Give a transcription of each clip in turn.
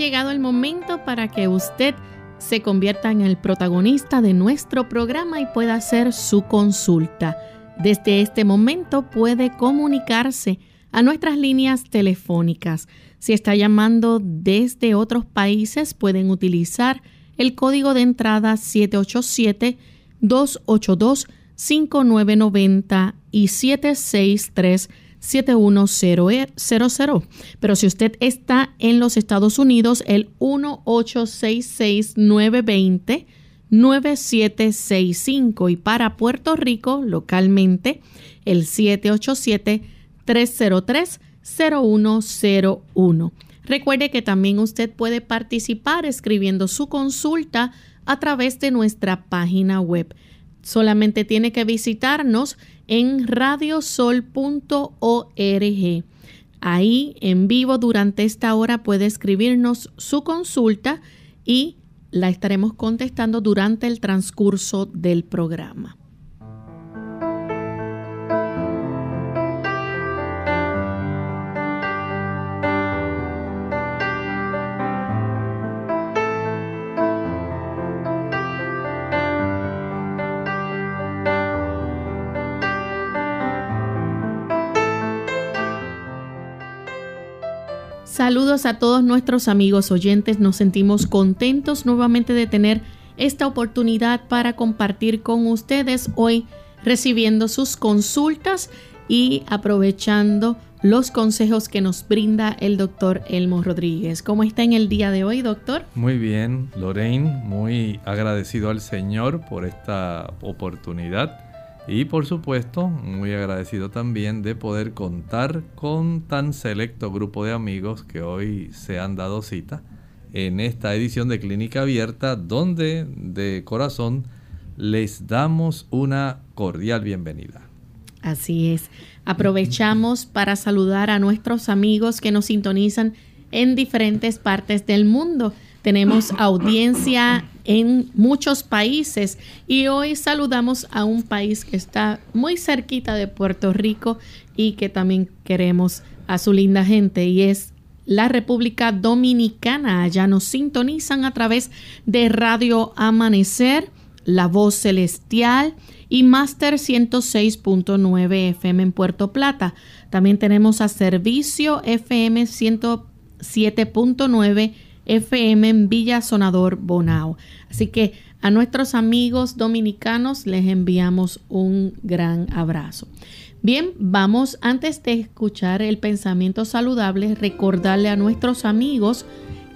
Llegado el momento para que usted se convierta en el protagonista de nuestro programa y pueda hacer su consulta. Desde este momento puede comunicarse a nuestras líneas telefónicas. Si está llamando desde otros países, pueden utilizar el código de entrada 787-282-5990 y 763-7100. Pero si usted está en los Estados Unidos, el 1866-920. 9765 y para Puerto Rico localmente el 787 303-0101. Recuerde que también usted puede participar escribiendo su consulta a través de nuestra página web. Solamente tiene que visitarnos en radiosol.org. Ahí en vivo durante esta hora puede escribirnos su consulta y la estaremos contestando durante el transcurso del programa. A todos nuestros amigos oyentes. Nos sentimos contentos nuevamente de tener esta oportunidad para compartir con ustedes hoy recibiendo sus consultas y aprovechando los consejos que nos brinda el doctor Elmo Rodríguez. ¿Cómo está en el día de hoy, doctor? Muy bien, Lorraine, muy agradecido al Señor por esta oportunidad y por supuesto, muy agradecido también de poder contar con tan selecto grupo de amigos que hoy se han dado cita en esta edición de Clínica Abierta, donde de corazón les damos una cordial bienvenida. Así es. Aprovechamos para saludar a nuestros amigos que nos sintonizan en diferentes partes del mundo. Tenemos audiencia en muchos países y hoy saludamos a un país que está muy cerquita de Puerto Rico y que también queremos a su linda gente y es la República Dominicana. Allá nos sintonizan a través de Radio Amanecer, La Voz Celestial y Master 106.9 FM en Puerto Plata. También tenemos a Servicio FM 107.9 FM en Villa Sonador Bonao. Así que a nuestros amigos dominicanos les enviamos un gran abrazo. Bien, vamos antes de escuchar el pensamiento saludable, recordarle a nuestros amigos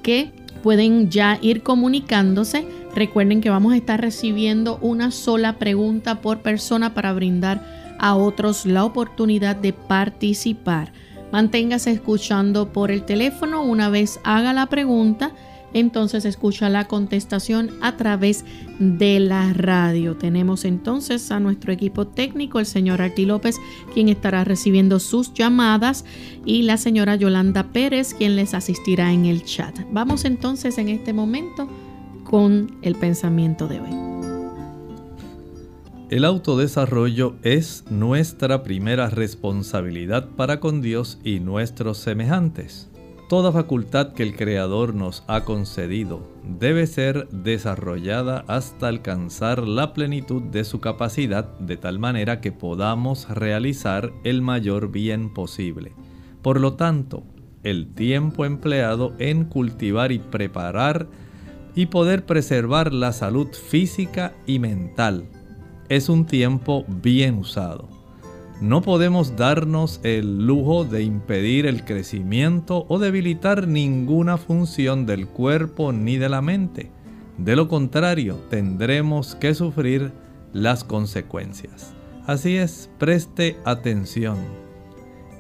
que pueden ya ir comunicándose. Recuerden que vamos a estar recibiendo una sola pregunta por persona para brindar a otros la oportunidad de participar. Manténgase escuchando por el teléfono una vez haga la pregunta. Entonces escucha la contestación a través de la radio. Tenemos entonces a nuestro equipo técnico, el señor Arti López, quien estará recibiendo sus llamadas, y la señora Yolanda Pérez, quien les asistirá en el chat. Vamos entonces en este momento con el pensamiento de hoy. El autodesarrollo es nuestra primera responsabilidad para con Dios y nuestros semejantes. Toda facultad que el Creador nos ha concedido debe ser desarrollada hasta alcanzar la plenitud de su capacidad de tal manera que podamos realizar el mayor bien posible. Por lo tanto, el tiempo empleado en cultivar y preparar y poder preservar la salud física y mental es un tiempo bien usado. No podemos darnos el lujo de impedir el crecimiento o debilitar ninguna función del cuerpo ni de la mente. De lo contrario, tendremos que sufrir las consecuencias. Así es, preste atención.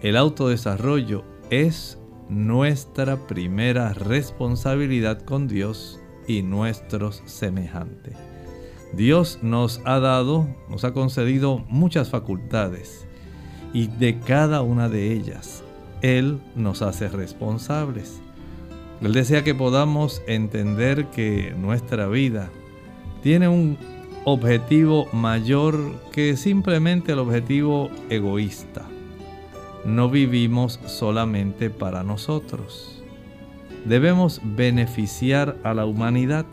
El autodesarrollo es nuestra primera responsabilidad con Dios y nuestros semejantes. Dios nos ha dado, nos ha concedido muchas facultades y de cada una de ellas Él nos hace responsables. Él desea que podamos entender que nuestra vida tiene un objetivo mayor que simplemente el objetivo egoísta. No vivimos solamente para nosotros. Debemos beneficiar a la humanidad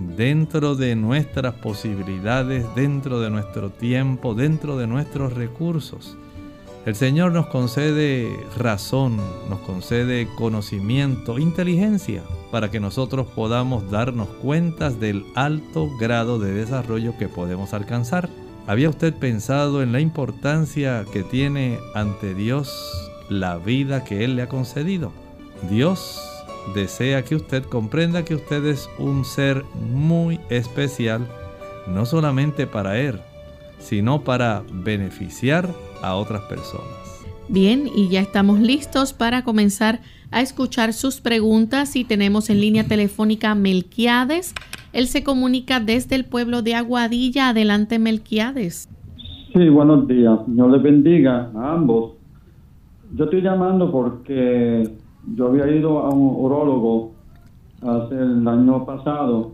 dentro de nuestras posibilidades, dentro de nuestro tiempo, dentro de nuestros recursos. El Señor nos concede razón, nos concede conocimiento, inteligencia, para que nosotros podamos darnos cuentas del alto grado de desarrollo que podemos alcanzar. ¿Había usted pensado en la importancia que tiene ante Dios la vida que Él le ha concedido? Dios desea que usted comprenda que usted es un ser muy especial, no solamente para Él, sino para beneficiar a otras personas. Bien, y ya estamos listos para comenzar a escuchar sus preguntas y tenemos en línea telefónica Melquiades. Él se comunica desde el pueblo de Aguadilla. Adelante, Melquiades. Sí, buenos días. Dios les bendiga a ambos. Yo estoy llamando porque yo había ido a un urólogo hace el año pasado,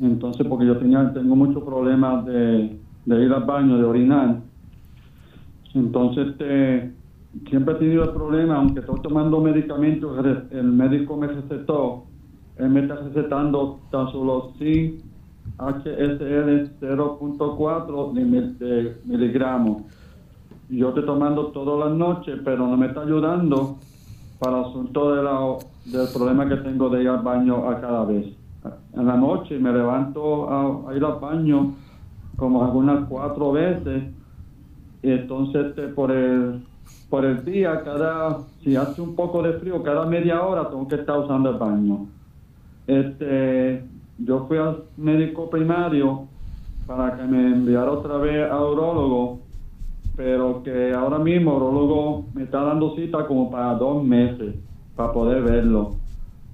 entonces porque yo tenía tengo muchos problemas de, de ir al baño, de orinar entonces, este, siempre he tenido el problema, aunque estoy tomando medicamentos, el médico me recetó, él me está recetando tan solo sí HSL 0.4 de miligramos. Yo estoy tomando todas las noches, pero no me está ayudando para el asunto de la, del problema que tengo de ir al baño a cada vez. En la noche me levanto a ir al baño como algunas cuatro veces entonces este, por el por el día, cada si hace un poco de frío, cada media hora tengo que estar usando el baño. Este, yo fui al médico primario para que me enviara otra vez a urologo, pero que ahora mismo urologo me está dando cita como para dos meses para poder verlo.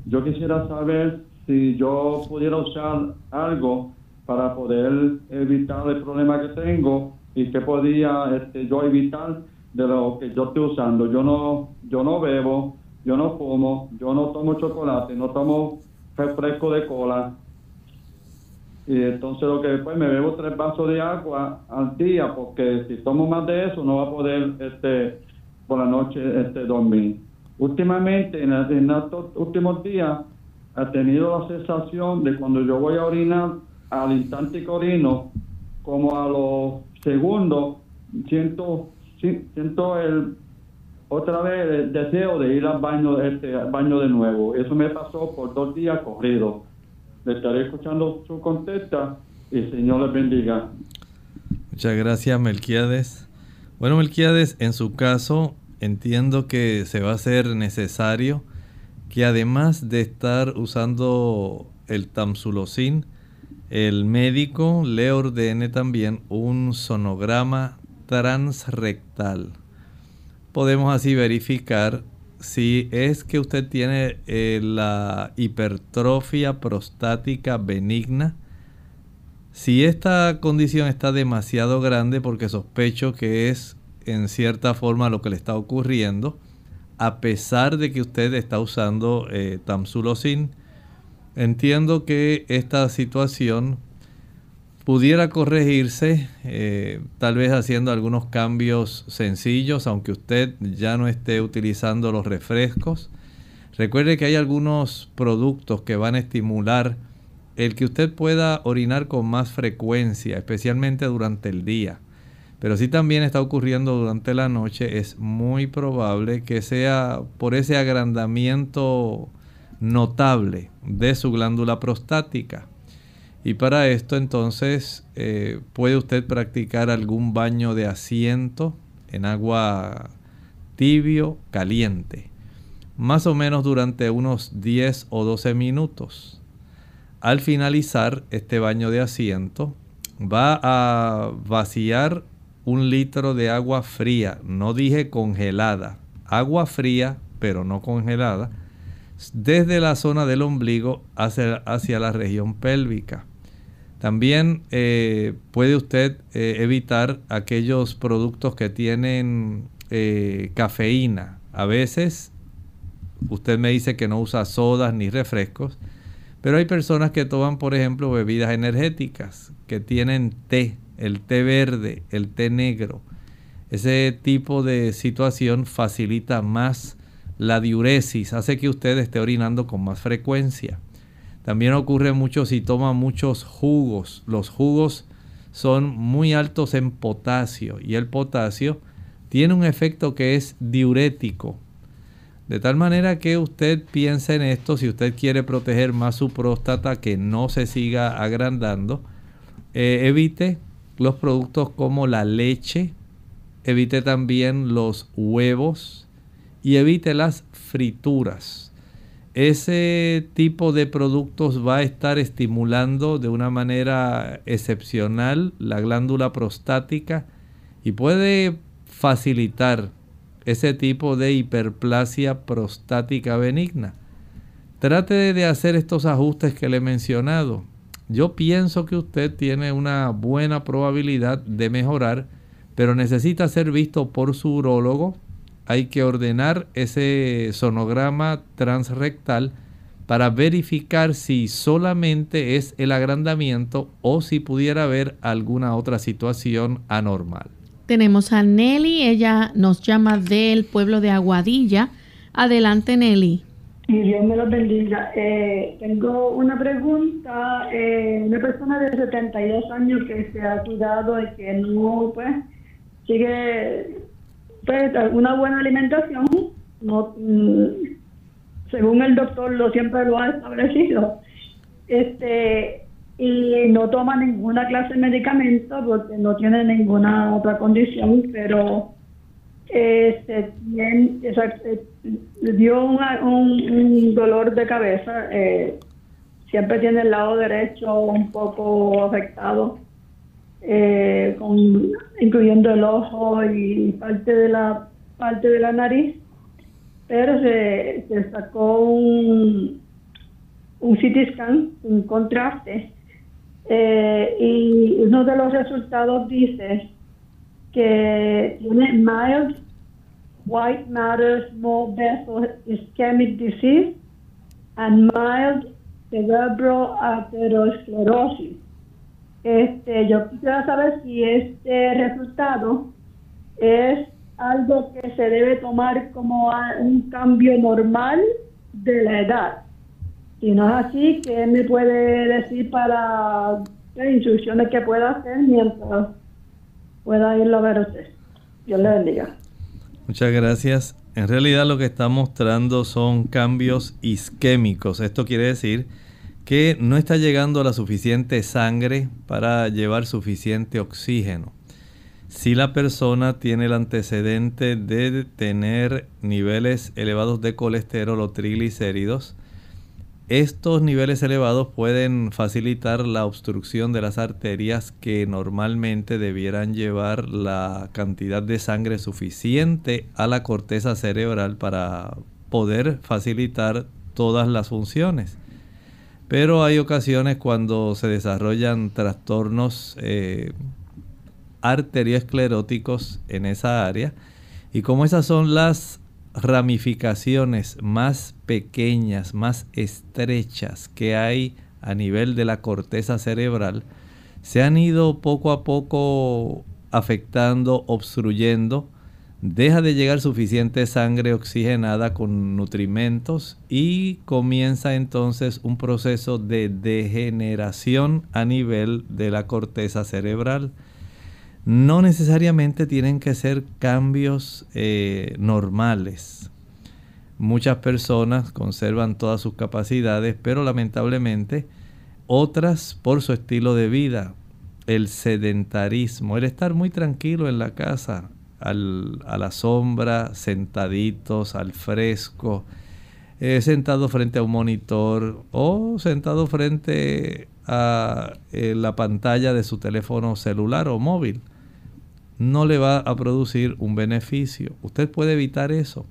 Yo quisiera saber si yo pudiera usar algo para poder evitar el problema que tengo y qué podía este, yo evitar de lo que yo estoy usando. Yo no, yo no bebo, yo no fumo, yo no tomo chocolate, no tomo refresco de cola. Y entonces lo que después me bebo tres vasos de agua al día, porque si tomo más de eso no va a poder este por la noche este dormir. Últimamente, en, en estos últimos días, he tenido la sensación de cuando yo voy a orinar, al instante que orino, como a los Segundo, siento, siento el, otra vez el deseo de ir al baño, este, al baño de nuevo. Eso me pasó por dos días corridos. Le estaré escuchando su contesta y Señor les bendiga. Muchas gracias, Melquiades. Bueno, Melquiades, en su caso, entiendo que se va a ser necesario que además de estar usando el tamsulosín, el médico le ordene también un sonograma transrectal. Podemos así verificar si es que usted tiene eh, la hipertrofia prostática benigna. Si esta condición está demasiado grande, porque sospecho que es en cierta forma lo que le está ocurriendo, a pesar de que usted está usando eh, tamsulosin, Entiendo que esta situación pudiera corregirse, eh, tal vez haciendo algunos cambios sencillos, aunque usted ya no esté utilizando los refrescos. Recuerde que hay algunos productos que van a estimular el que usted pueda orinar con más frecuencia, especialmente durante el día. Pero si también está ocurriendo durante la noche, es muy probable que sea por ese agrandamiento notable de su glándula prostática. Y para esto entonces eh, puede usted practicar algún baño de asiento en agua tibio, caliente, más o menos durante unos 10 o 12 minutos. Al finalizar este baño de asiento, va a vaciar un litro de agua fría, no dije congelada, agua fría, pero no congelada, desde la zona del ombligo hacia, hacia la región pélvica. También eh, puede usted eh, evitar aquellos productos que tienen eh, cafeína. A veces usted me dice que no usa sodas ni refrescos, pero hay personas que toman, por ejemplo, bebidas energéticas, que tienen té, el té verde, el té negro. Ese tipo de situación facilita más la diuresis, hace que usted esté orinando con más frecuencia. También ocurre mucho si toma muchos jugos. Los jugos son muy altos en potasio y el potasio tiene un efecto que es diurético. De tal manera que usted piense en esto si usted quiere proteger más su próstata que no se siga agrandando. Eh, evite los productos como la leche, evite también los huevos y evite las frituras ese tipo de productos va a estar estimulando de una manera excepcional la glándula prostática y puede facilitar ese tipo de hiperplasia prostática benigna. Trate de hacer estos ajustes que le he mencionado. Yo pienso que usted tiene una buena probabilidad de mejorar, pero necesita ser visto por su urólogo hay que ordenar ese sonograma transrectal para verificar si solamente es el agrandamiento o si pudiera haber alguna otra situación anormal. Tenemos a Nelly, ella nos llama del pueblo de Aguadilla. Adelante Nelly. Y Dios me lo bendiga. Eh, tengo una pregunta. Eh, una persona de 72 años que se ha cuidado y que no, pues, sigue pues una buena alimentación, no, mm, según el doctor lo siempre lo ha establecido, este y no toma ninguna clase de medicamento porque no tiene ninguna otra condición, pero este bien, eh, dio un, dolor de cabeza, eh, siempre tiene el lado derecho un poco afectado eh, incluyendo el ojo y parte de la parte de la nariz, pero se, sacó un, un CT scan, un contraste, eh, y uno de los resultados dice que tiene mild white matter small vessel ischemic disease and mild cerebral atherosclerosis. Este, yo quisiera saber si este resultado es algo que se debe tomar como un cambio normal de la edad. Si no es así, ¿qué me puede decir para las instrucciones que pueda hacer mientras pueda irlo a ver usted? Dios le bendiga. Muchas gracias. En realidad lo que está mostrando son cambios isquémicos. Esto quiere decir que no está llegando la suficiente sangre para llevar suficiente oxígeno. Si la persona tiene el antecedente de tener niveles elevados de colesterol o triglicéridos, estos niveles elevados pueden facilitar la obstrucción de las arterias que normalmente debieran llevar la cantidad de sangre suficiente a la corteza cerebral para poder facilitar todas las funciones. Pero hay ocasiones cuando se desarrollan trastornos eh, arterioscleróticos en esa área. Y como esas son las ramificaciones más pequeñas, más estrechas que hay a nivel de la corteza cerebral, se han ido poco a poco afectando, obstruyendo deja de llegar suficiente sangre oxigenada con nutrimentos y comienza entonces un proceso de degeneración a nivel de la corteza cerebral. No necesariamente tienen que ser cambios eh, normales. Muchas personas conservan todas sus capacidades, pero lamentablemente otras por su estilo de vida, el sedentarismo, el estar muy tranquilo en la casa, a la sombra, sentaditos, al fresco, eh, sentado frente a un monitor o sentado frente a eh, la pantalla de su teléfono celular o móvil. no le va a producir un beneficio. Usted puede evitar eso.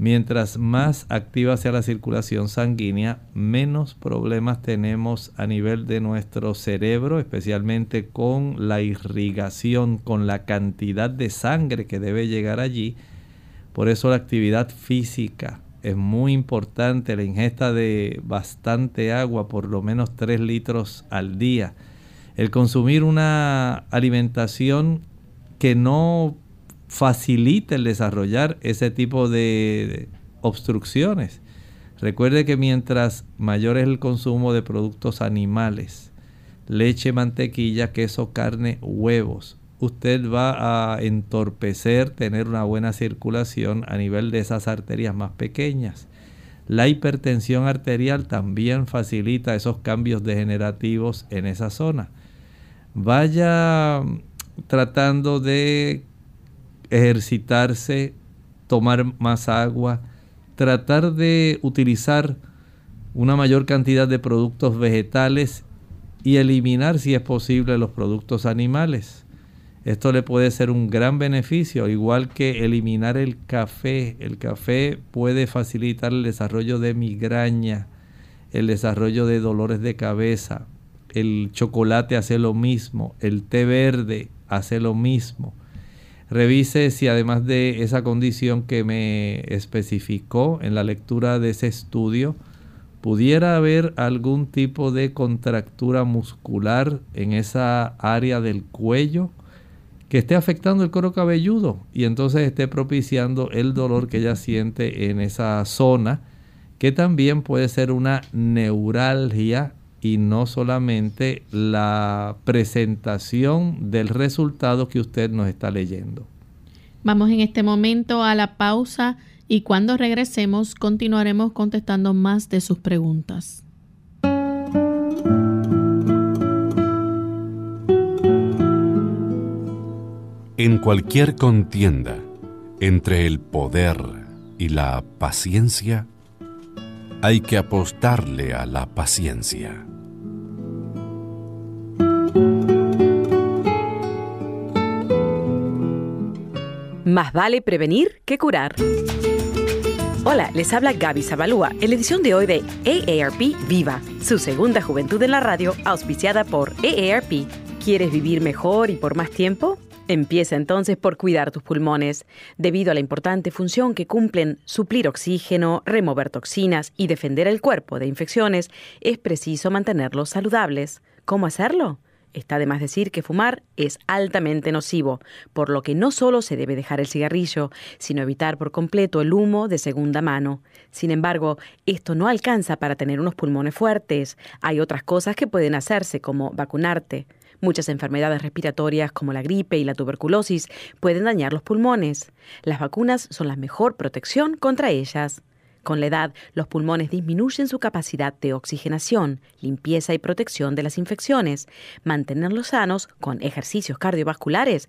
Mientras más activa sea la circulación sanguínea, menos problemas tenemos a nivel de nuestro cerebro, especialmente con la irrigación, con la cantidad de sangre que debe llegar allí. Por eso la actividad física es muy importante, la ingesta de bastante agua, por lo menos 3 litros al día. El consumir una alimentación que no facilita el desarrollar ese tipo de obstrucciones. Recuerde que mientras mayor es el consumo de productos animales, leche, mantequilla, queso, carne, huevos, usted va a entorpecer tener una buena circulación a nivel de esas arterias más pequeñas. La hipertensión arterial también facilita esos cambios degenerativos en esa zona. Vaya tratando de ejercitarse, tomar más agua, tratar de utilizar una mayor cantidad de productos vegetales y eliminar si es posible los productos animales. Esto le puede ser un gran beneficio, igual que eliminar el café. El café puede facilitar el desarrollo de migraña, el desarrollo de dolores de cabeza. El chocolate hace lo mismo, el té verde hace lo mismo. Revise si además de esa condición que me especificó en la lectura de ese estudio, pudiera haber algún tipo de contractura muscular en esa área del cuello que esté afectando el cuero cabelludo y entonces esté propiciando el dolor que ella siente en esa zona, que también puede ser una neuralgia y no solamente la presentación del resultado que usted nos está leyendo. Vamos en este momento a la pausa y cuando regresemos continuaremos contestando más de sus preguntas. En cualquier contienda entre el poder y la paciencia, hay que apostarle a la paciencia. Más vale prevenir que curar. Hola, les habla Gaby Zabalúa en la edición de hoy de AARP Viva, su segunda juventud en la radio, auspiciada por AARP. ¿Quieres vivir mejor y por más tiempo? Empieza entonces por cuidar tus pulmones. Debido a la importante función que cumplen suplir oxígeno, remover toxinas y defender el cuerpo de infecciones, es preciso mantenerlos saludables. ¿Cómo hacerlo? Está de más decir que fumar es altamente nocivo, por lo que no solo se debe dejar el cigarrillo, sino evitar por completo el humo de segunda mano. Sin embargo, esto no alcanza para tener unos pulmones fuertes. Hay otras cosas que pueden hacerse, como vacunarte. Muchas enfermedades respiratorias como la gripe y la tuberculosis pueden dañar los pulmones. Las vacunas son la mejor protección contra ellas. Con la edad, los pulmones disminuyen su capacidad de oxigenación, limpieza y protección de las infecciones. Mantenerlos sanos con ejercicios cardiovasculares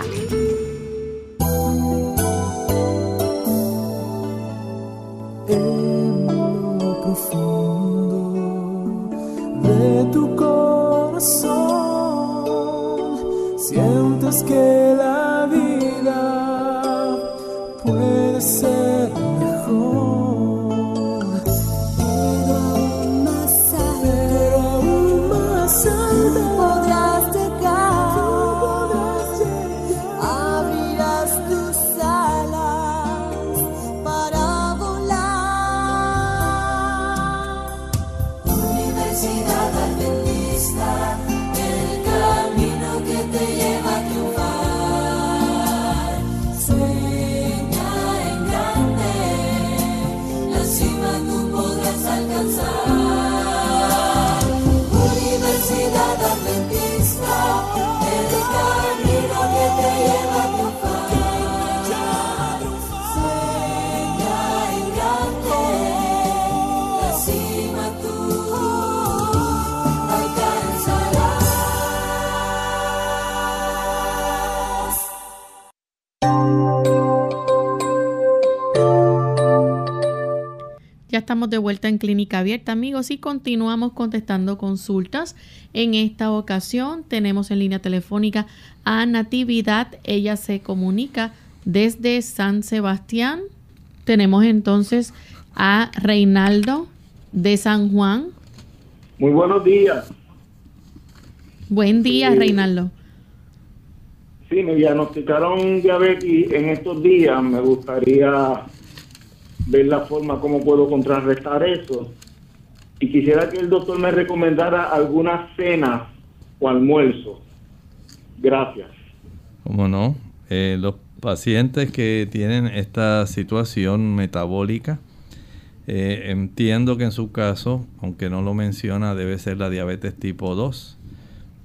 En lo profundo de tu corazón sientes que la vida Adventista, Ya estamos de vuelta en Clínica Abierta, amigos, y continuamos contestando consultas. En esta ocasión tenemos en línea telefónica a Natividad. Ella se comunica desde San Sebastián. Tenemos entonces a Reinaldo de San Juan. Muy buenos días. Buen día, Reinaldo. Sí, me diagnosticaron diabetes en estos días. Me gustaría ver la forma como puedo contrarrestar eso. Y quisiera que el doctor me recomendara alguna cena o almuerzo. Gracias. ¿Cómo no? Eh, los pacientes que tienen esta situación metabólica, eh, entiendo que en su caso, aunque no lo menciona, debe ser la diabetes tipo 2.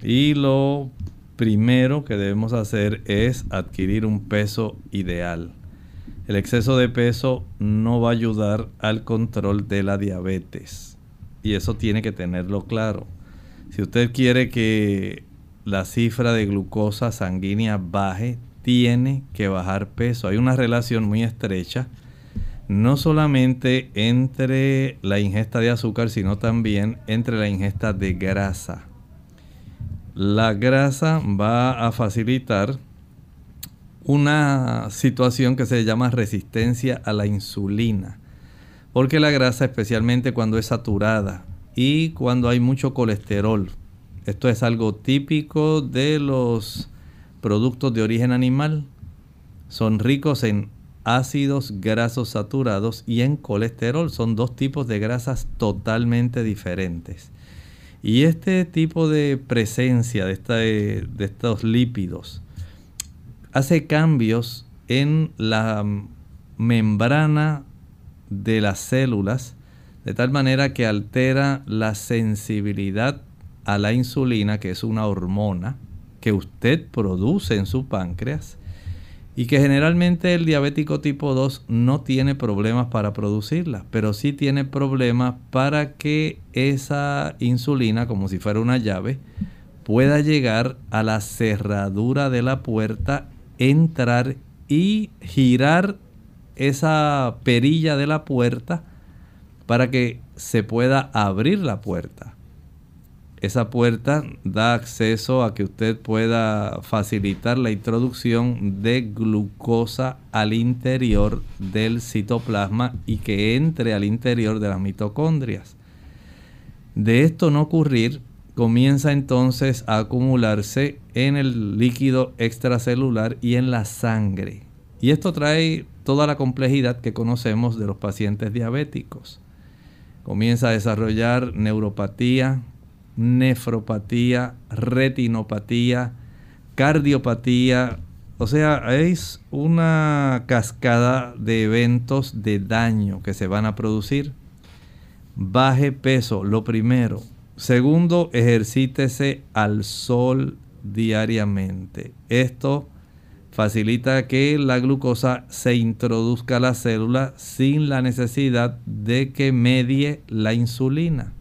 Y lo primero que debemos hacer es adquirir un peso ideal. El exceso de peso no va a ayudar al control de la diabetes. Y eso tiene que tenerlo claro. Si usted quiere que la cifra de glucosa sanguínea baje, tiene que bajar peso. Hay una relación muy estrecha, no solamente entre la ingesta de azúcar, sino también entre la ingesta de grasa. La grasa va a facilitar una situación que se llama resistencia a la insulina. Porque la grasa, especialmente cuando es saturada y cuando hay mucho colesterol, esto es algo típico de los productos de origen animal, son ricos en ácidos grasos saturados y en colesterol. Son dos tipos de grasas totalmente diferentes. Y este tipo de presencia de, de estos lípidos hace cambios en la membrana de las células de tal manera que altera la sensibilidad a la insulina, que es una hormona que usted produce en su páncreas y que generalmente el diabético tipo 2 no tiene problemas para producirla, pero sí tiene problemas para que esa insulina, como si fuera una llave, pueda llegar a la cerradura de la puerta entrar y girar esa perilla de la puerta para que se pueda abrir la puerta. Esa puerta da acceso a que usted pueda facilitar la introducción de glucosa al interior del citoplasma y que entre al interior de las mitocondrias. De esto no ocurrir, comienza entonces a acumularse en el líquido extracelular y en la sangre. Y esto trae toda la complejidad que conocemos de los pacientes diabéticos. Comienza a desarrollar neuropatía, nefropatía, retinopatía, cardiopatía. O sea, es una cascada de eventos de daño que se van a producir. Baje peso, lo primero. Segundo, ejercítese al sol diariamente. Esto facilita que la glucosa se introduzca a la célula sin la necesidad de que medie la insulina.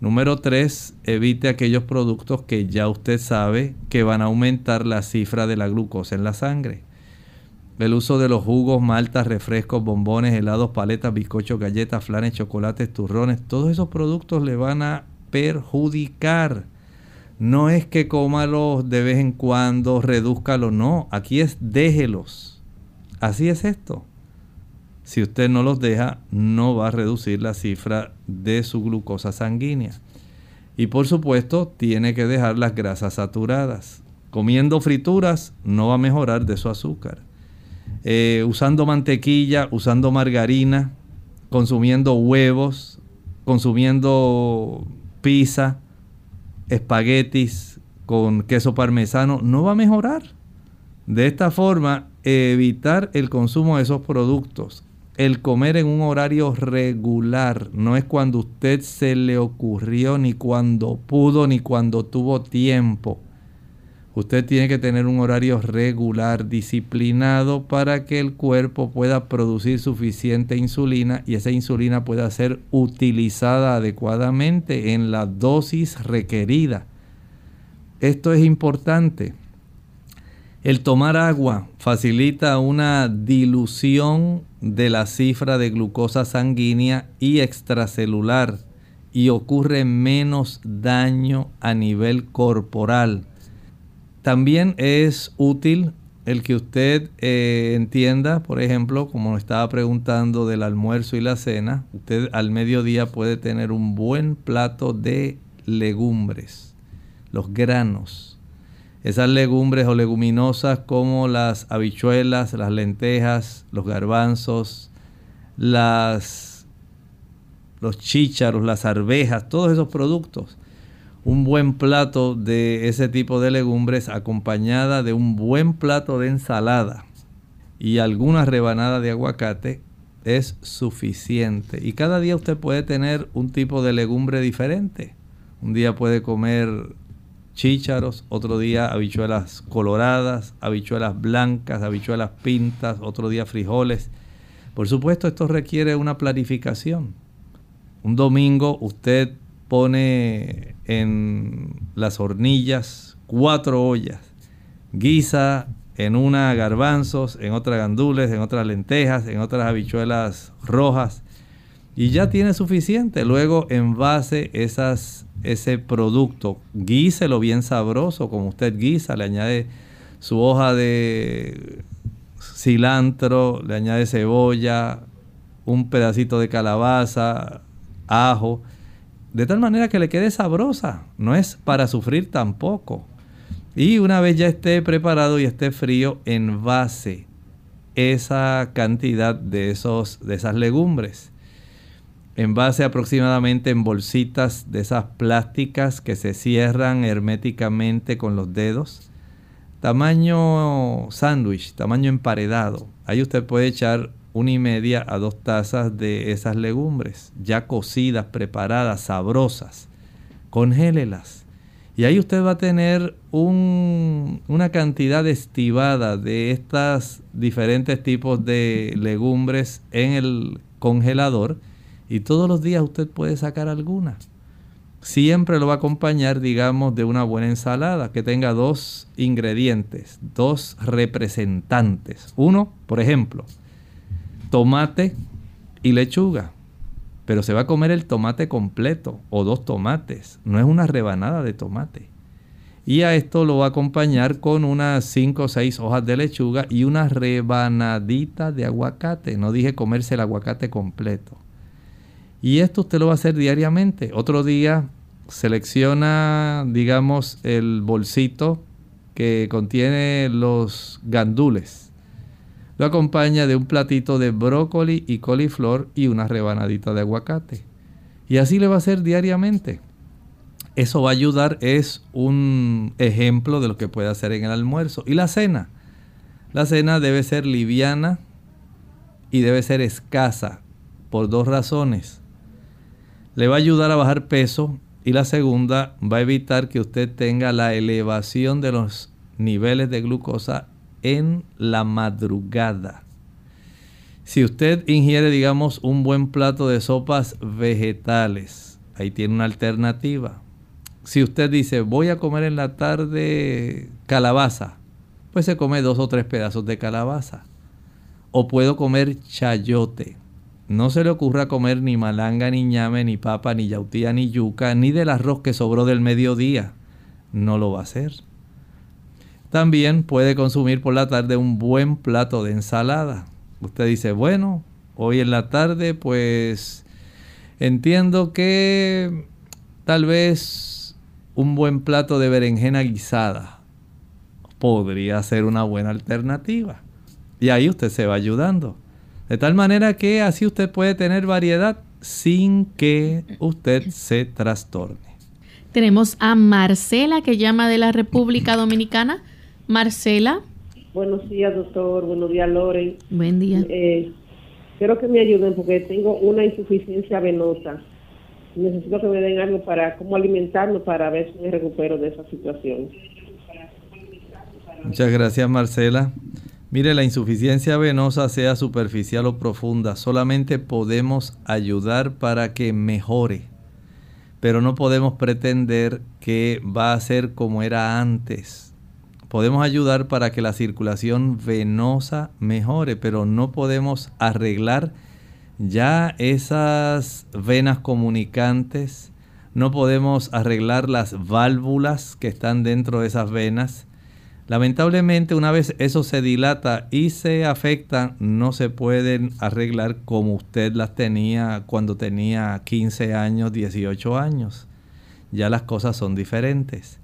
Número 3, evite aquellos productos que ya usted sabe que van a aumentar la cifra de la glucosa en la sangre. El uso de los jugos, maltas, refrescos, bombones, helados, paletas, bizcochos, galletas, flanes, chocolates, turrones, todos esos productos le van a perjudicar. No es que cómalos de vez en cuando, redúzcalos, no. Aquí es déjelos. Así es esto. Si usted no los deja, no va a reducir la cifra de su glucosa sanguínea. Y por supuesto, tiene que dejar las grasas saturadas. Comiendo frituras no va a mejorar de su azúcar. Eh, usando mantequilla, usando margarina, consumiendo huevos, consumiendo pizza, espaguetis con queso parmesano, no va a mejorar. De esta forma, evitar el consumo de esos productos. El comer en un horario regular, no es cuando usted se le ocurrió, ni cuando pudo, ni cuando tuvo tiempo. Usted tiene que tener un horario regular, disciplinado, para que el cuerpo pueda producir suficiente insulina y esa insulina pueda ser utilizada adecuadamente en la dosis requerida. Esto es importante. El tomar agua facilita una dilución de la cifra de glucosa sanguínea y extracelular y ocurre menos daño a nivel corporal. También es útil el que usted eh, entienda, por ejemplo, como estaba preguntando del almuerzo y la cena, usted al mediodía puede tener un buen plato de legumbres, los granos. Esas legumbres o leguminosas como las habichuelas, las lentejas, los garbanzos, las, los chícharos, las arvejas, todos esos productos un buen plato de ese tipo de legumbres acompañada de un buen plato de ensalada y alguna rebanada de aguacate es suficiente. Y cada día usted puede tener un tipo de legumbre diferente. Un día puede comer chícharos, otro día habichuelas coloradas, habichuelas blancas, habichuelas pintas, otro día frijoles. Por supuesto, esto requiere una planificación. Un domingo usted pone en las hornillas cuatro ollas, guisa en una garbanzos, en otra gandules, en otras lentejas, en otras habichuelas rojas. Y ya tiene suficiente. Luego envase esas, ese producto, guíselo bien sabroso, como usted guisa, le añade su hoja de cilantro, le añade cebolla, un pedacito de calabaza, ajo de tal manera que le quede sabrosa. No es para sufrir tampoco. Y una vez ya esté preparado y esté frío, envase esa cantidad de, esos, de esas legumbres. Envase aproximadamente en bolsitas de esas plásticas que se cierran herméticamente con los dedos. Tamaño sándwich, tamaño emparedado. Ahí usted puede echar una y media a dos tazas de esas legumbres, ya cocidas, preparadas, sabrosas. Congélelas. Y ahí usted va a tener una cantidad estivada de estos diferentes tipos de legumbres en el congelador. Y todos los días usted puede sacar alguna. Siempre lo va a acompañar, digamos, de una buena ensalada que tenga dos ingredientes, dos representantes. Uno, por ejemplo, tomate y lechuga. Pero se va a comer el tomate completo o dos tomates. No es una rebanada de tomate. Y a esto lo va a acompañar con unas 5 o 6 hojas de lechuga y una rebanadita de aguacate. No dije comerse el aguacate completo. Y esto usted lo va a hacer diariamente. Otro día selecciona, digamos, el bolsito que contiene los gandules lo acompaña de un platito de brócoli y coliflor y una rebanadita de aguacate. Y así le va a hacer diariamente. Eso va a ayudar, es un ejemplo de lo que puede hacer en el almuerzo. Y la cena. La cena debe ser liviana y debe ser escasa por dos razones. Le va a ayudar a bajar peso y la segunda va a evitar que usted tenga la elevación de los niveles de glucosa en la madrugada. Si usted ingiere, digamos, un buen plato de sopas vegetales, ahí tiene una alternativa. Si usted dice, voy a comer en la tarde calabaza, pues se come dos o tres pedazos de calabaza. O puedo comer chayote. No se le ocurra comer ni malanga, ni ñame, ni papa, ni yautía, ni yuca, ni del arroz que sobró del mediodía. No lo va a hacer. También puede consumir por la tarde un buen plato de ensalada. Usted dice, bueno, hoy en la tarde pues entiendo que tal vez un buen plato de berenjena guisada podría ser una buena alternativa. Y ahí usted se va ayudando. De tal manera que así usted puede tener variedad sin que usted se trastorne. Tenemos a Marcela que llama de la República Dominicana. Marcela. Buenos días, doctor. Buenos días, Loren. Buen día. Eh, quiero que me ayuden porque tengo una insuficiencia venosa. Necesito que me den algo para cómo alimentarme para ver si me recupero de esa situación. Muchas gracias, Marcela. Mire, la insuficiencia venosa, sea superficial o profunda, solamente podemos ayudar para que mejore, pero no podemos pretender que va a ser como era antes podemos ayudar para que la circulación venosa mejore, pero no podemos arreglar ya esas venas comunicantes, no podemos arreglar las válvulas que están dentro de esas venas. Lamentablemente una vez eso se dilata y se afecta, no se pueden arreglar como usted las tenía cuando tenía 15 años, 18 años. Ya las cosas son diferentes.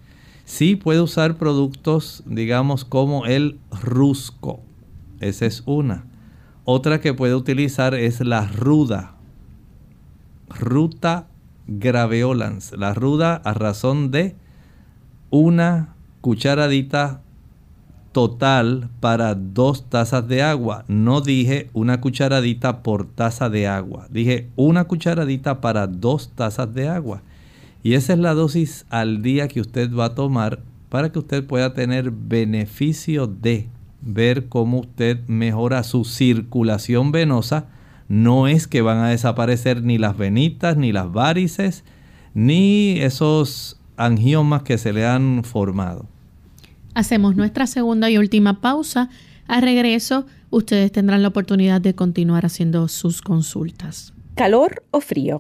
Sí puede usar productos, digamos, como el rusco. Esa es una. Otra que puede utilizar es la ruda. Ruta graveolans. La ruda a razón de una cucharadita total para dos tazas de agua. No dije una cucharadita por taza de agua. Dije una cucharadita para dos tazas de agua. Y esa es la dosis al día que usted va a tomar para que usted pueda tener beneficio de ver cómo usted mejora su circulación venosa. No es que van a desaparecer ni las venitas, ni las varices, ni esos angiomas que se le han formado. Hacemos nuestra segunda y última pausa. A regreso, ustedes tendrán la oportunidad de continuar haciendo sus consultas. ¿Calor o frío?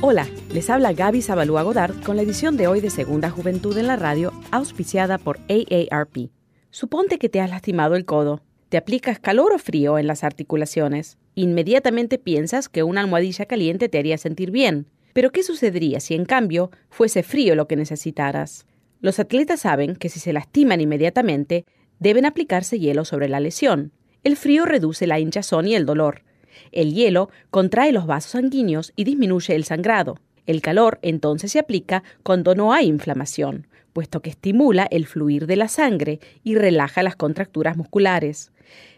Hola, les habla Gaby Zabalúa Godard con la edición de hoy de Segunda Juventud en la Radio, auspiciada por AARP. Suponte que te has lastimado el codo. Te aplicas calor o frío en las articulaciones. Inmediatamente piensas que una almohadilla caliente te haría sentir bien. Pero ¿qué sucedería si en cambio fuese frío lo que necesitaras? Los atletas saben que si se lastiman inmediatamente, deben aplicarse hielo sobre la lesión. El frío reduce la hinchazón y el dolor. El hielo contrae los vasos sanguíneos y disminuye el sangrado. El calor entonces se aplica cuando no hay inflamación puesto que estimula el fluir de la sangre y relaja las contracturas musculares.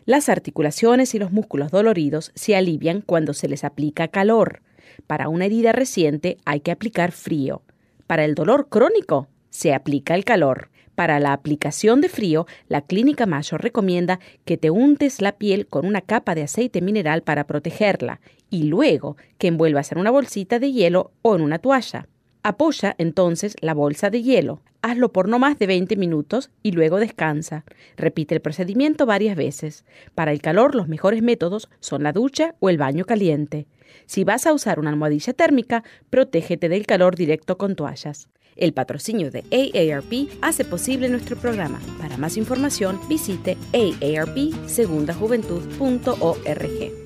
Las articulaciones y los músculos doloridos se alivian cuando se les aplica calor. Para una herida reciente hay que aplicar frío. Para el dolor crónico se aplica el calor. Para la aplicación de frío, la Clínica Mayo recomienda que te untes la piel con una capa de aceite mineral para protegerla y luego que envuelvas en una bolsita de hielo o en una toalla. Apoya entonces la bolsa de hielo. Hazlo por no más de 20 minutos y luego descansa. Repite el procedimiento varias veces. Para el calor los mejores métodos son la ducha o el baño caliente. Si vas a usar una almohadilla térmica, protégete del calor directo con toallas. El patrocinio de AARP hace posible nuestro programa. Para más información, visite aarpsegundajuventud.org.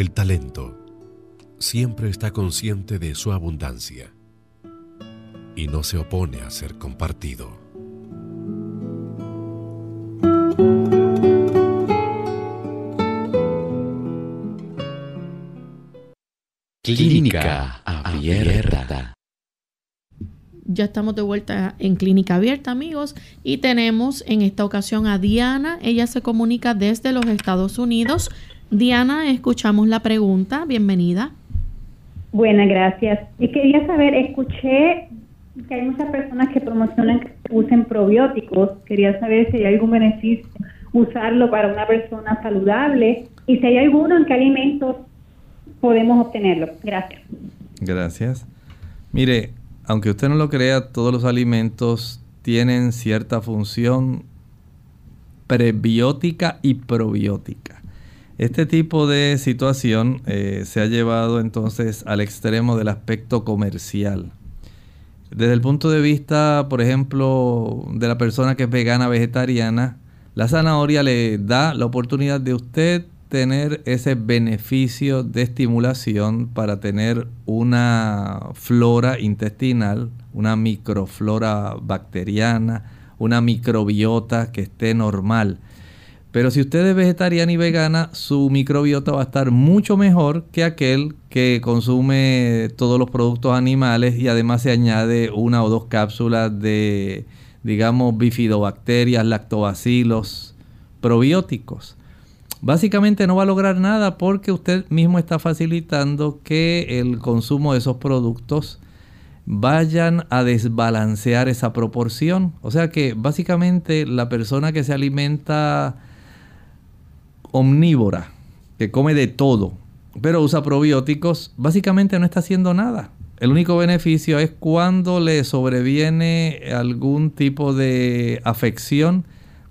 El talento siempre está consciente de su abundancia y no se opone a ser compartido. Clínica Abierta. Ya estamos de vuelta en Clínica Abierta, amigos, y tenemos en esta ocasión a Diana. Ella se comunica desde los Estados Unidos. Diana, escuchamos la pregunta. Bienvenida. Buenas, gracias. Y quería saber, escuché que hay muchas personas que promocionan que usen probióticos. Quería saber si hay algún beneficio usarlo para una persona saludable y si hay alguno en qué alimentos podemos obtenerlo. Gracias. Gracias. Mire, aunque usted no lo crea, todos los alimentos tienen cierta función prebiótica y probiótica. Este tipo de situación eh, se ha llevado entonces al extremo del aspecto comercial. Desde el punto de vista, por ejemplo, de la persona que es vegana, vegetariana, la zanahoria le da la oportunidad de usted tener ese beneficio de estimulación para tener una flora intestinal, una microflora bacteriana, una microbiota que esté normal. Pero si usted es vegetariana y vegana, su microbiota va a estar mucho mejor que aquel que consume todos los productos animales y además se añade una o dos cápsulas de, digamos, bifidobacterias, lactobacilos, probióticos. Básicamente no va a lograr nada porque usted mismo está facilitando que el consumo de esos productos vayan a desbalancear esa proporción. O sea que básicamente la persona que se alimenta omnívora, que come de todo, pero usa probióticos, básicamente no está haciendo nada. El único beneficio es cuando le sobreviene algún tipo de afección,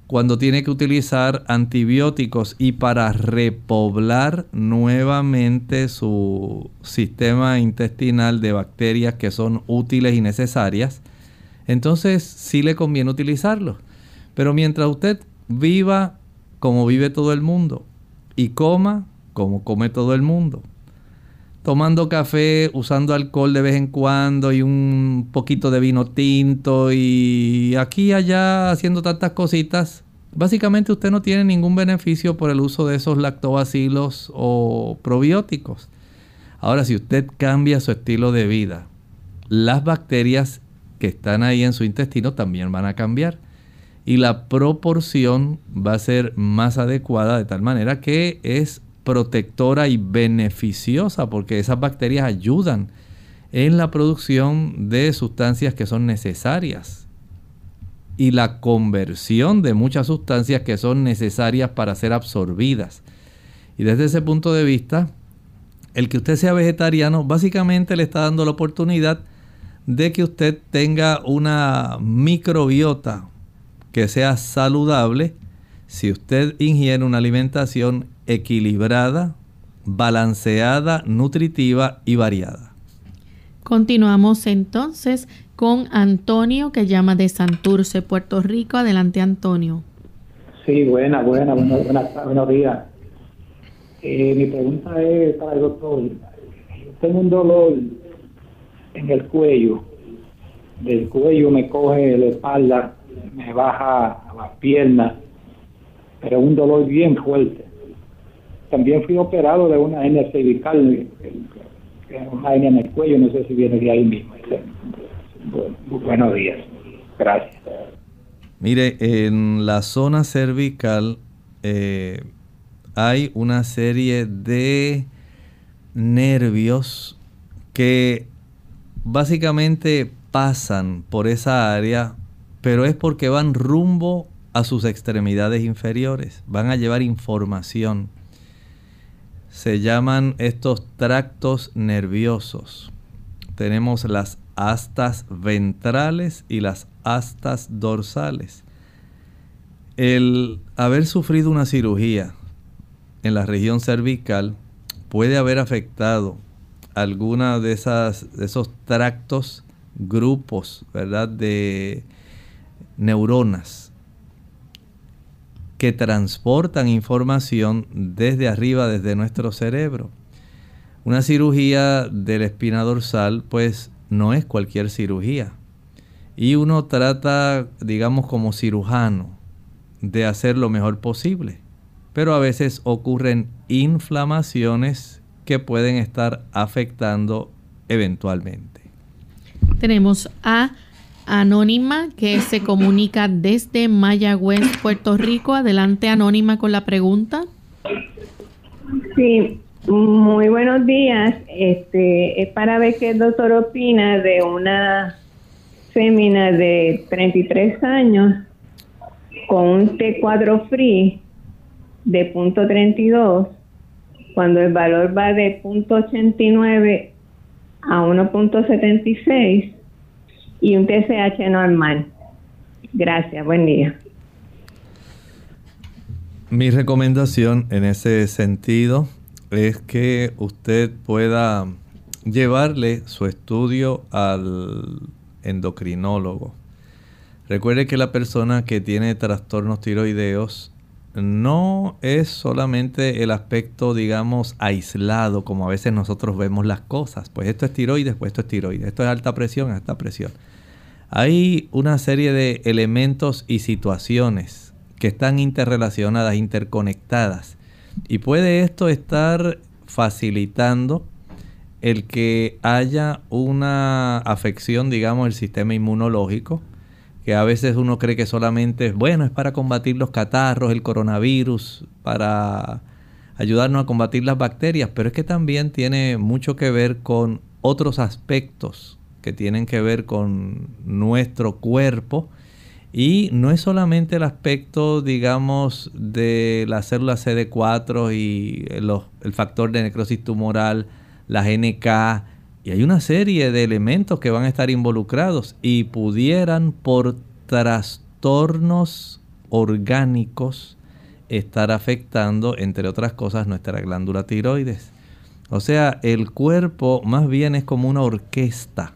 cuando tiene que utilizar antibióticos y para repoblar nuevamente su sistema intestinal de bacterias que son útiles y necesarias, entonces sí le conviene utilizarlos. Pero mientras usted viva como vive todo el mundo y coma como come todo el mundo, tomando café, usando alcohol de vez en cuando y un poquito de vino tinto y aquí y allá haciendo tantas cositas, básicamente usted no tiene ningún beneficio por el uso de esos lactobacilos o probióticos. Ahora, si usted cambia su estilo de vida, las bacterias que están ahí en su intestino también van a cambiar. Y la proporción va a ser más adecuada de tal manera que es protectora y beneficiosa porque esas bacterias ayudan en la producción de sustancias que son necesarias y la conversión de muchas sustancias que son necesarias para ser absorbidas. Y desde ese punto de vista, el que usted sea vegetariano básicamente le está dando la oportunidad de que usted tenga una microbiota que sea saludable si usted ingiere una alimentación equilibrada, balanceada, nutritiva y variada. Continuamos entonces con Antonio que llama de Santurce, Puerto Rico. Adelante Antonio. Sí, buena, buena, buenos días. Eh, mi pregunta es para el doctor. Tengo un dolor en el cuello. Del cuello me coge la espalda, me baja a las piernas, pero un dolor bien fuerte también fui operado de una hernia cervical, una hernia en el cuello, no sé si viene de ahí mismo. buenos días. Gracias. Mire, en la zona cervical eh, hay una serie de nervios que básicamente pasan por esa área, pero es porque van rumbo a sus extremidades inferiores, van a llevar información se llaman estos tractos nerviosos. Tenemos las astas ventrales y las astas dorsales. El haber sufrido una cirugía en la región cervical puede haber afectado alguna de esas de esos tractos grupos, ¿verdad? de neuronas que transportan información desde arriba, desde nuestro cerebro. Una cirugía de la espina dorsal, pues no es cualquier cirugía. Y uno trata, digamos, como cirujano, de hacer lo mejor posible. Pero a veces ocurren inflamaciones que pueden estar afectando eventualmente. Tenemos a Anónima que se comunica desde Mayagüez, Puerto Rico. Adelante, Anónima, con la pregunta. Sí, muy buenos días. Este es para ver qué el doctor opina de una fémina de 33 años con un T4 free de punto 32 cuando el valor va de punto 89 a 1.76 y un TSH normal. Gracias, buen día. Mi recomendación en ese sentido es que usted pueda llevarle su estudio al endocrinólogo. Recuerde que la persona que tiene trastornos tiroideos no es solamente el aspecto, digamos, aislado, como a veces nosotros vemos las cosas. Pues esto es tiroides, pues esto es tiroides. Esto es alta presión, alta presión. Hay una serie de elementos y situaciones que están interrelacionadas, interconectadas. Y puede esto estar facilitando el que haya una afección, digamos, del sistema inmunológico, que a veces uno cree que solamente es bueno, es para combatir los catarros, el coronavirus, para ayudarnos a combatir las bacterias, pero es que también tiene mucho que ver con otros aspectos que tienen que ver con nuestro cuerpo. Y no es solamente el aspecto, digamos, de la célula CD4 y el factor de necrosis tumoral, la GNK, y hay una serie de elementos que van a estar involucrados y pudieran por trastornos orgánicos estar afectando, entre otras cosas, nuestra glándula tiroides. O sea, el cuerpo más bien es como una orquesta.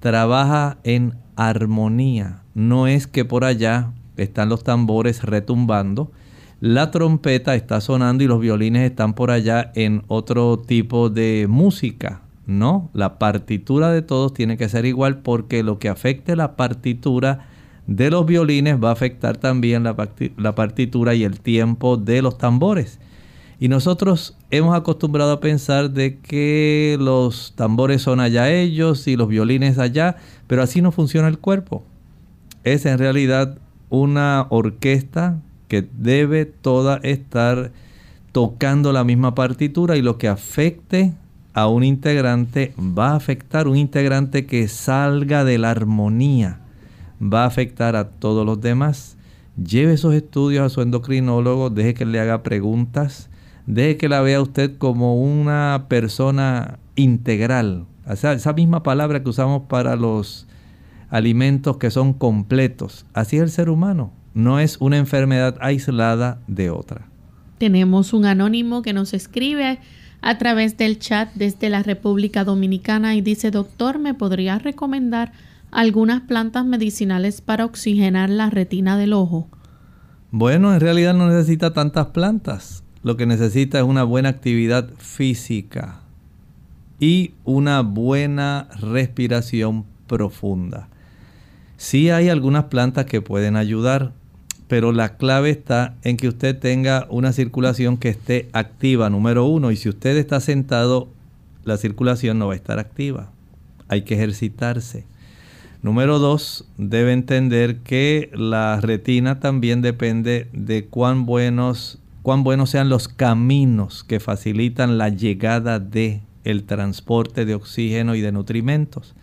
Trabaja en armonía. No es que por allá están los tambores retumbando, la trompeta está sonando y los violines están por allá en otro tipo de música. No, la partitura de todos tiene que ser igual porque lo que afecte la partitura de los violines va a afectar también la, partitura y el tiempo de los tambores. Y nosotros hemos acostumbrado a pensar de que los tambores son allá ellos y los violines allá, pero así no funciona el cuerpo. Es en realidad una orquesta que debe toda estar tocando la misma partitura y lo que afecte a un integrante va a afectar un integrante que salga de la armonía, va a afectar a todos los demás. Lleve esos estudios a su endocrinólogo, deje que le haga preguntas, deje que la vea usted como una persona integral. Esa misma palabra que usamos para los alimentos que son completos. Así es el ser humano. No es una enfermedad aislada de otra. Tenemos un anónimo que nos escribe a través del chat desde la República Dominicana y dice, doctor, ¿me podría recomendar algunas plantas medicinales para oxigenar la retina del ojo? Bueno, en realidad no necesita tantas plantas. Lo que necesita es una buena actividad física y una buena respiración profunda. Sí hay algunas plantas que pueden ayudar pero la clave está en que usted tenga una circulación que esté activa, número uno, y si usted está sentado, la circulación no va a estar activa. Hay que ejercitarse. Número dos, debe entender que la retina también depende de cuán buenos, cuán buenos sean los caminos que facilitan la llegada de el transporte de oxígeno y de nutrimentos.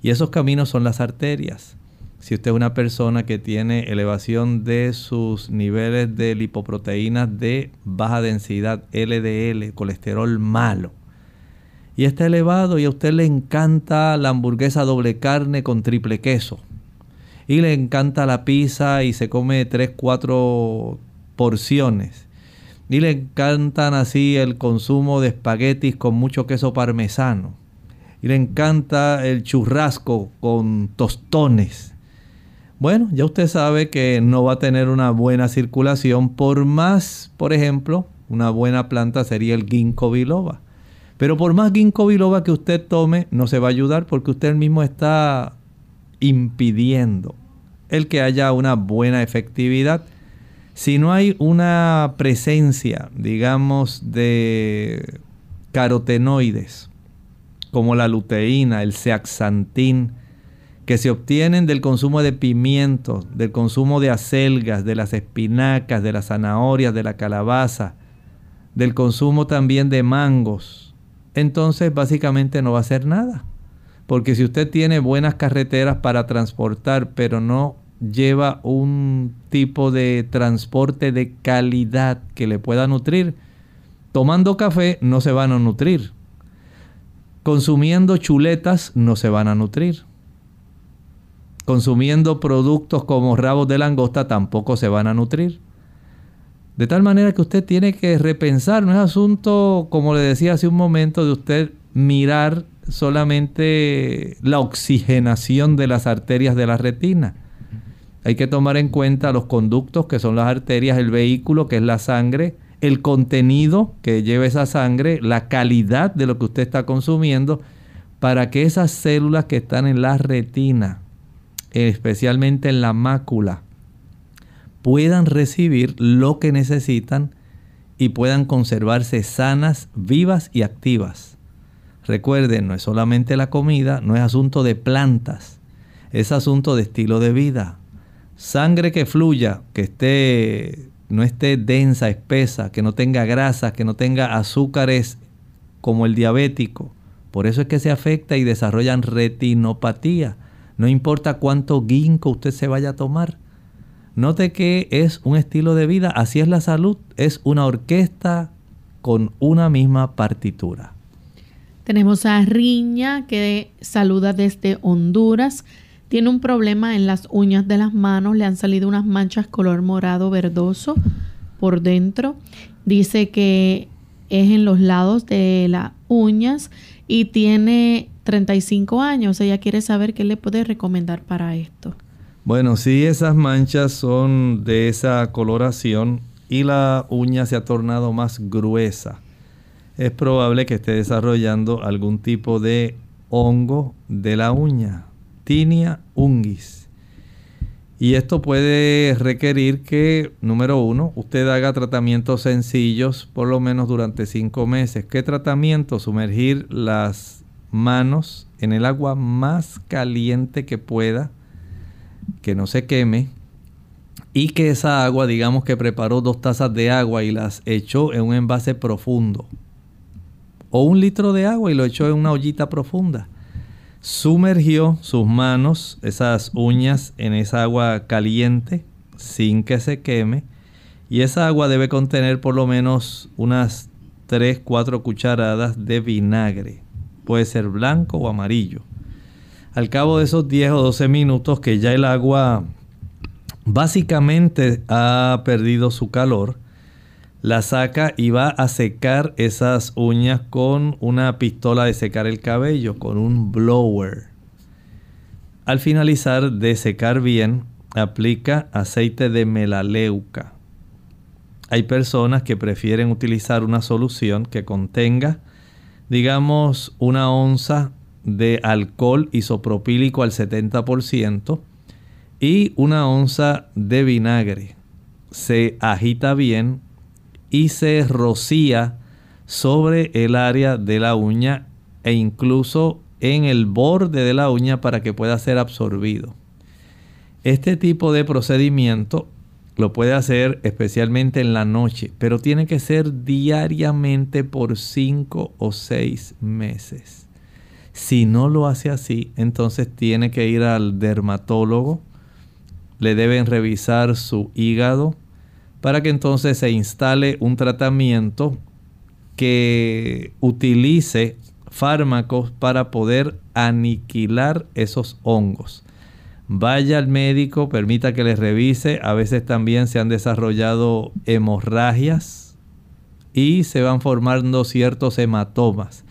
Y esos caminos son las arterias. Si usted es una persona que tiene elevación de sus niveles de lipoproteínas de baja densidad, LDL, colesterol malo, y está elevado y a usted le encanta la hamburguesa doble carne con triple queso, y le encanta la pizza y se come 3, 4 porciones, y le encantan así el consumo de espaguetis con mucho queso parmesano, y le encanta el churrasco con tostones, bueno, ya usted sabe que no va a tener una buena circulación por más, por ejemplo, una buena planta sería el ginkgo biloba. Pero por más ginkgo biloba que usted tome, no se va a ayudar porque usted mismo está impidiendo el que haya una buena efectividad. Si no hay una presencia, digamos, de carotenoides, como la luteína, el zeaxantín, que se obtienen del consumo de pimientos, del consumo de acelgas, de las espinacas, de las zanahorias, de la calabaza, del consumo también de mangos, entonces básicamente no va a hacer nada. Porque si usted tiene buenas carreteras para transportar, pero no lleva un tipo de transporte de calidad que le pueda nutrir, tomando café no se van a nutrir. Consumiendo chuletas no se van a nutrir consumiendo productos como rabos de langosta tampoco se van a nutrir. De tal manera que usted tiene que repensar, no es asunto, como le decía hace un momento, de usted mirar solamente la oxigenación de las arterias de la retina. Hay que tomar en cuenta los conductos, que son las arterias, el vehículo, que es la sangre, el contenido que lleva esa sangre, la calidad de lo que usted está consumiendo, para que esas células que están en la retina, especialmente en la mácula, puedan recibir lo que necesitan y puedan conservarse sanas, vivas y activas. Recuerden, no es solamente la comida, no es asunto de plantas, es asunto de estilo de vida. Sangre que fluya, que esté no esté densa, espesa, que no tenga grasas, que no tenga azúcares como el diabético. Por eso es que se afecta y desarrollan retinopatía No importa cuánto ginkgo usted se vaya a tomar. Note que es un estilo de vida, así es la salud, es una orquesta con una misma partitura. Tenemos a Riña que saluda desde Honduras. Tiene un problema en las uñas de las manos, le han salido unas manchas color morado verdoso por dentro. Dice que es en los lados de las uñas y tiene 35 años. Ella quiere saber qué le puede recomendar para esto. Bueno, si esas manchas son de esa coloración y la uña se ha tornado más gruesa, es probable que esté desarrollando algún tipo de hongo de la uña, tinea ungis. Y esto puede requerir que, número uno, usted haga tratamientos sencillos por lo menos durante cinco meses. ¿Qué tratamiento? Sumergir las manos en el agua más caliente que pueda que no se queme y que esa agua, digamos que preparó dos tazas de agua y las echó en un envase profundo. O un litro de agua y lo echó en una ollita profunda. Sumergió sus manos, esas uñas, en esa agua caliente sin que se queme. Y esa agua debe contener por lo menos unas 3-4 cucharadas de vinagre. Puede ser blanco o amarillo al cabo de esos 10 o 12 minutos que ya el agua básicamente ha perdido su calor, la saca y va a secar esas uñas con una pistola de secar el cabello, con un blower. Al finalizar de secar bien, aplica aceite de melaleuca. Hay personas que prefieren utilizar una solución que contenga, digamos, una onza de alcohol isopropílico al 70% y una onza de vinagre. Se agita bien y se rocía sobre el área de la uña e incluso en el borde de la uña para que pueda ser absorbido. Este tipo de procedimiento lo puede hacer especialmente en la noche, pero tiene que ser diariamente por 5 o 6 meses. Si no lo hace así, entonces tiene que ir al dermatólogo. Le deben revisar su hígado para que entonces se instale un tratamiento que utilice fármacos para poder aniquilar esos hongos. Vaya al médico, permita que les revise. A veces también se han desarrollado hemorragias y se van formando ciertos hematomas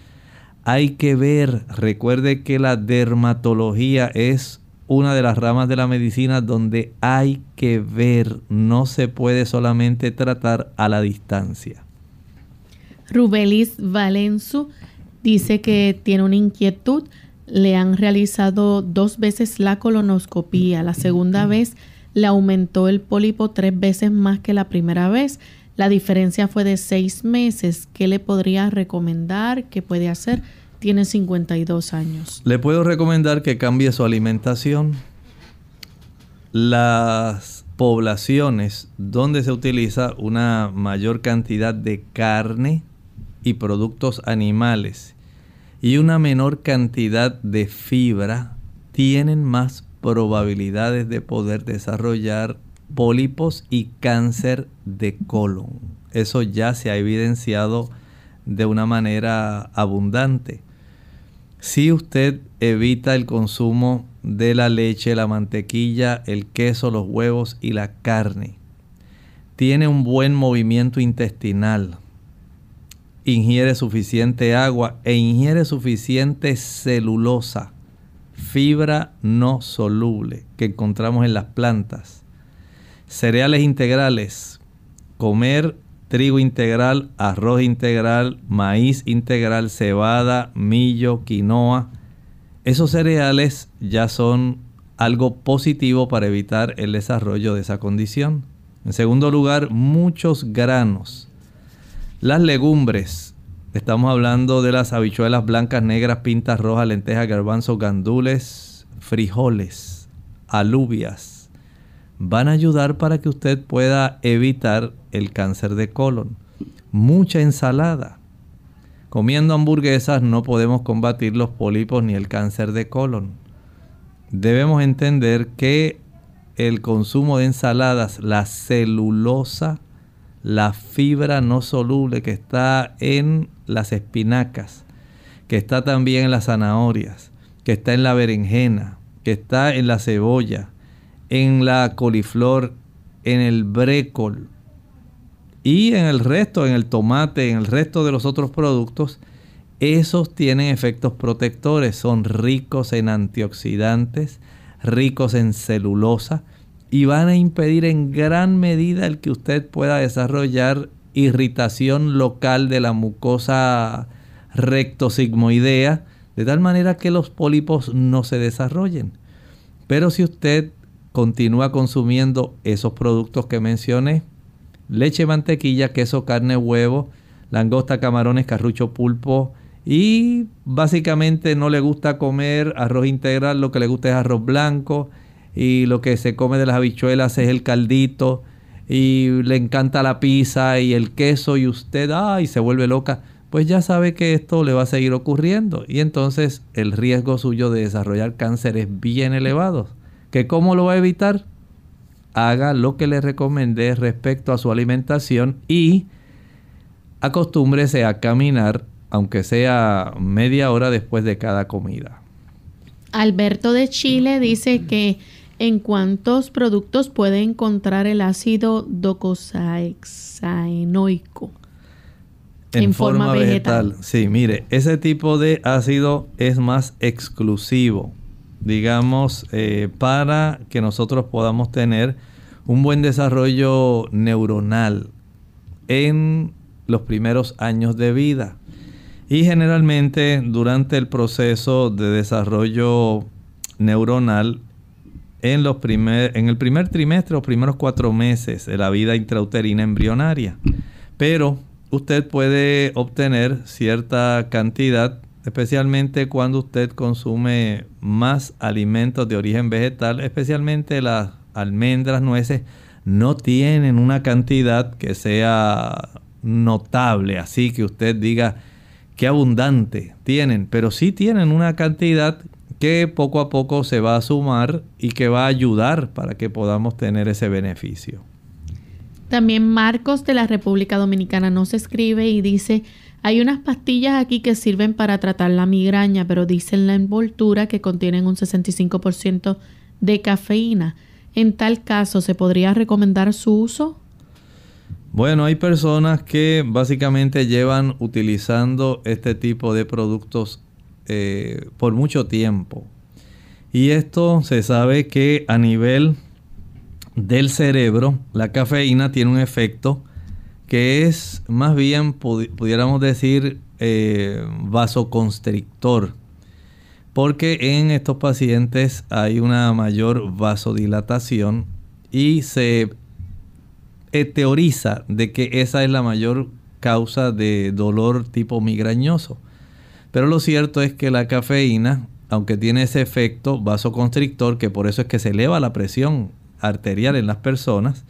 hay que ver, recuerde que la dermatología es una de las ramas de la medicina donde hay que ver, no se puede solamente tratar a la distancia. Rubelis Valenzu dice que tiene una inquietud. Le han realizado dos veces la colonoscopía. La segunda vez le aumentó el pólipo tres veces más que la primera vez. La diferencia fue de seis meses. ¿Qué le podría recomendar? ¿Qué puede hacer? Tiene 52 años. Le puedo recomendar que cambie su alimentación. Las poblaciones donde se utiliza una mayor cantidad de carne y productos animales y una menor cantidad de fibra tienen más probabilidades de poder desarrollar pólipos y cáncer de colon. Eso ya se ha evidenciado de una manera abundante. Si usted evita el consumo de la leche, la mantequilla, el queso, los huevos y la carne, tiene un buen movimiento intestinal, ingiere suficiente agua e ingiere suficiente celulosa, fibra no soluble que encontramos en las plantas, cereales integrales, comer trigo integral, arroz integral, maíz integral, cebada, millo, quinoa. Esos cereales ya son algo positivo para evitar el desarrollo de esa condición. En segundo lugar, muchos granos. Las legumbres. Estamos hablando de las habichuelas blancas, negras, pintas rojas, lentejas, garbanzos, gandules, frijoles, alubias van a ayudar para que usted pueda evitar el cáncer de colon. Mucha ensalada. Comiendo hamburguesas no podemos combatir los pólipos ni el cáncer de colon. debemos entender que el consumo de ensaladas, la celulosa, la fibra no soluble que está en las espinacas, que está también en las zanahorias, que está en la berenjena, que está en la cebolla, en la coliflor, en el brécol y en el resto, en el tomate, en el resto de los otros productos, esos tienen efectos protectores, son ricos en antioxidantes, ricos en celulosa y van a impedir en gran medida el que usted pueda desarrollar irritación local de la mucosa rectosigmoidea, de tal manera que los pólipos no se desarrollen. Pero si usted continúa consumiendo esos productos que mencioné, leche, mantequilla, queso, carne, huevo, langosta, camarones, carrucho, pulpo y básicamente no le gusta comer arroz integral, lo que le gusta es arroz blanco y lo que se come de las habichuelas es el caldito y le encanta la pizza y el queso y usted, ay, se vuelve loca, pues ya sabe que esto le va a seguir ocurriendo y entonces el riesgo suyo de desarrollar cáncer es bien elevado. ¿Que cómo lo va a evitar? Haga lo que le recomendé respecto a su alimentación y acostúmbrese a caminar, aunque sea media hora después de cada comida. Alberto de Chile dice que en cuántos productos puede encontrar el ácido docosahexaenoico en, forma, vegetal. Sí, mire, ese tipo de ácido es más exclusivo, digamos, eh, para que nosotros podamos tener un buen desarrollo neuronal en los primeros años de vida. Y generalmente durante el proceso de desarrollo neuronal en, los primer, en el primer trimestre, los primeros cuatro meses de la vida intrauterina embrionaria. Pero usted puede obtener cierta cantidad, especialmente cuando usted consume más alimentos de origen vegetal, especialmente las almendras, nueces, no tienen una cantidad que sea notable, así que usted diga qué abundante tienen, pero sí tienen una cantidad que poco a poco se va a sumar y que va a ayudar para que podamos tener ese beneficio. También Marcos de la República Dominicana nos escribe y dice, hay unas pastillas aquí que sirven para tratar la migraña, pero dicen la envoltura que contienen un 65% de cafeína. En tal caso, ¿se podría recomendar su uso? Bueno, hay personas que básicamente llevan utilizando este tipo de productos eh, por mucho tiempo. Y esto se sabe que a nivel del cerebro, la cafeína tiene un efecto que es más bien, pudiéramos decir, eh, vasoconstrictor. Porque en estos pacientes hay una mayor vasodilatación y se teoriza de que esa es la mayor causa de dolor tipo migrañoso. Pero lo cierto es que la cafeína, aunque tiene ese efecto vasoconstrictor, que por eso es que se eleva la presión arterial en las personas,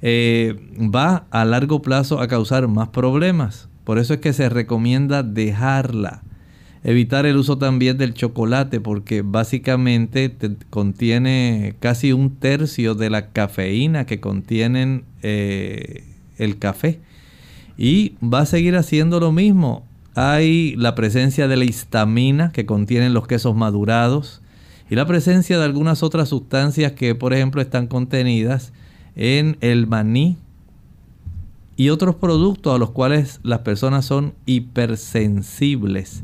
eh, va a largo plazo a causar más problemas. Por eso es que se recomienda dejarla. Evitar el uso también del chocolate porque básicamente contiene casi un tercio de la cafeína que contienen eh, el café. Y va a seguir haciendo lo mismo hay la presencia de la histamina que contienen los quesos madurados y la presencia de algunas otras sustancias que, por ejemplo, están contenidas en el maní y otros productos a los cuales las personas son hipersensibles.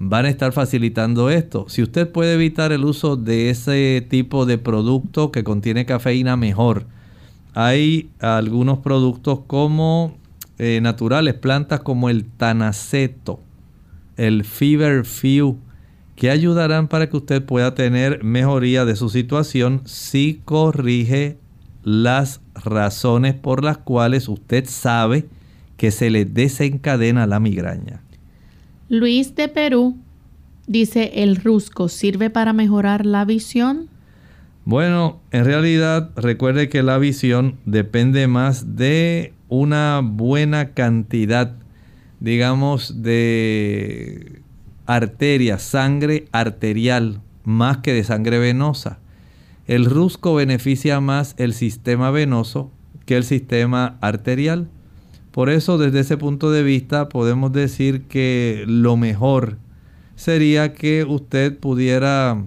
Van a estar facilitando esto. Si usted puede evitar el uso de ese tipo de producto que contiene cafeína, mejor. Hay algunos productos como eh, naturales, plantas como el tanaceto, el fever few, que ayudarán para que usted pueda tener mejoría de su situación si corrige las razones por las cuales usted sabe que se le desencadena la migraña. Luis de Perú dice, ¿el rusco sirve para mejorar la visión? Bueno, en realidad recuerde que la visión depende más de una buena cantidad, digamos, de arteria, sangre arterial más que de sangre venosa. El rusco beneficia más el sistema venoso que el sistema arterial. Por eso desde ese punto de vista podemos decir que lo mejor sería que usted pudiera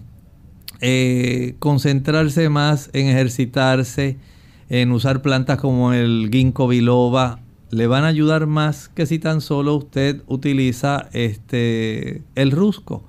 eh, concentrarse más en ejercitarse, en usar plantas como el ginkgo biloba, le van a ayudar más que si tan solo usted utiliza este el rusco,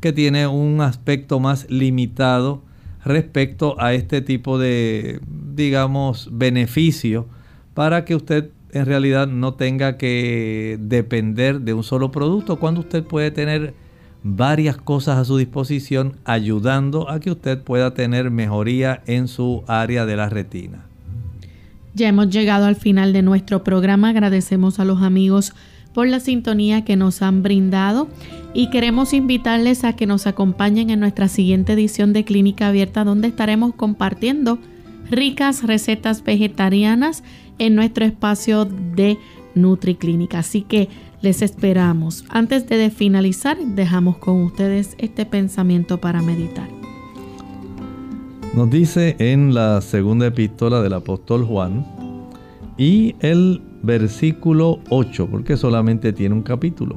que tiene un aspecto más limitado respecto a este tipo de, digamos, beneficio para que usted en realidad no tenga que depender de un solo producto cuando usted puede tener varias cosas a su disposición ayudando a que usted pueda tener mejoría en su área de la retina. Ya hemos llegado al final de nuestro programa. Agradecemos a los amigos por la sintonía que nos han brindado y queremos invitarles a que nos acompañen en nuestra siguiente edición de Clínica Abierta donde estaremos compartiendo ricas recetas vegetarianas en nuestro espacio de NutriClínica. Así que les esperamos. Antes de finalizar, dejamos con ustedes este pensamiento para meditar. Nos dice en la segunda epístola del apóstol Juan y el versículo 8, porque solamente tiene un capítulo.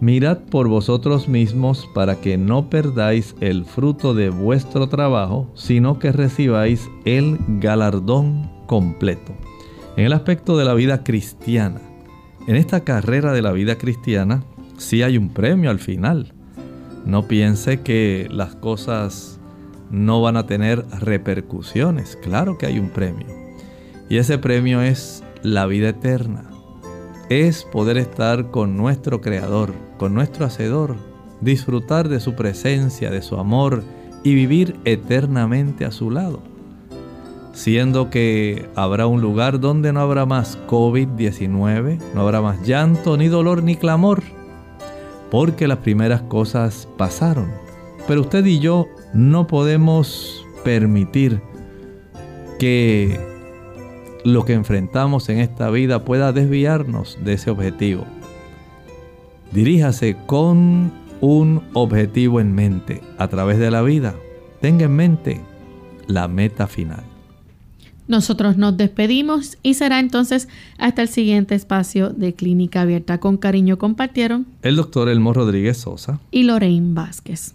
Mirad por vosotros mismos para que no perdáis el fruto de vuestro trabajo, sino que recibáis el galardón completo. En el aspecto de la vida cristiana, en esta carrera de la vida cristiana, sí hay un premio al final. No piense que las cosas no van a tener repercusiones. Claro que hay un premio. Y ese premio es la vida eterna. Es poder estar con nuestro Creador, con nuestro Hacedor, disfrutar de su presencia, de su amor y vivir eternamente a su lado. Siendo que habrá un lugar donde no habrá más COVID-19, no habrá más llanto, ni dolor, ni clamor, porque las primeras cosas pasaron. Pero usted y yo no podemos permitir que lo que enfrentamos en esta vida pueda desviarnos de ese objetivo. Diríjase con un objetivo en mente a través de la vida. Tenga en mente la meta final. Nosotros nos despedimos y será entonces hasta el siguiente espacio de Clínica Abierta. Con cariño compartieron el doctor Elmo Rodríguez Sosa y Lorraine Vázquez.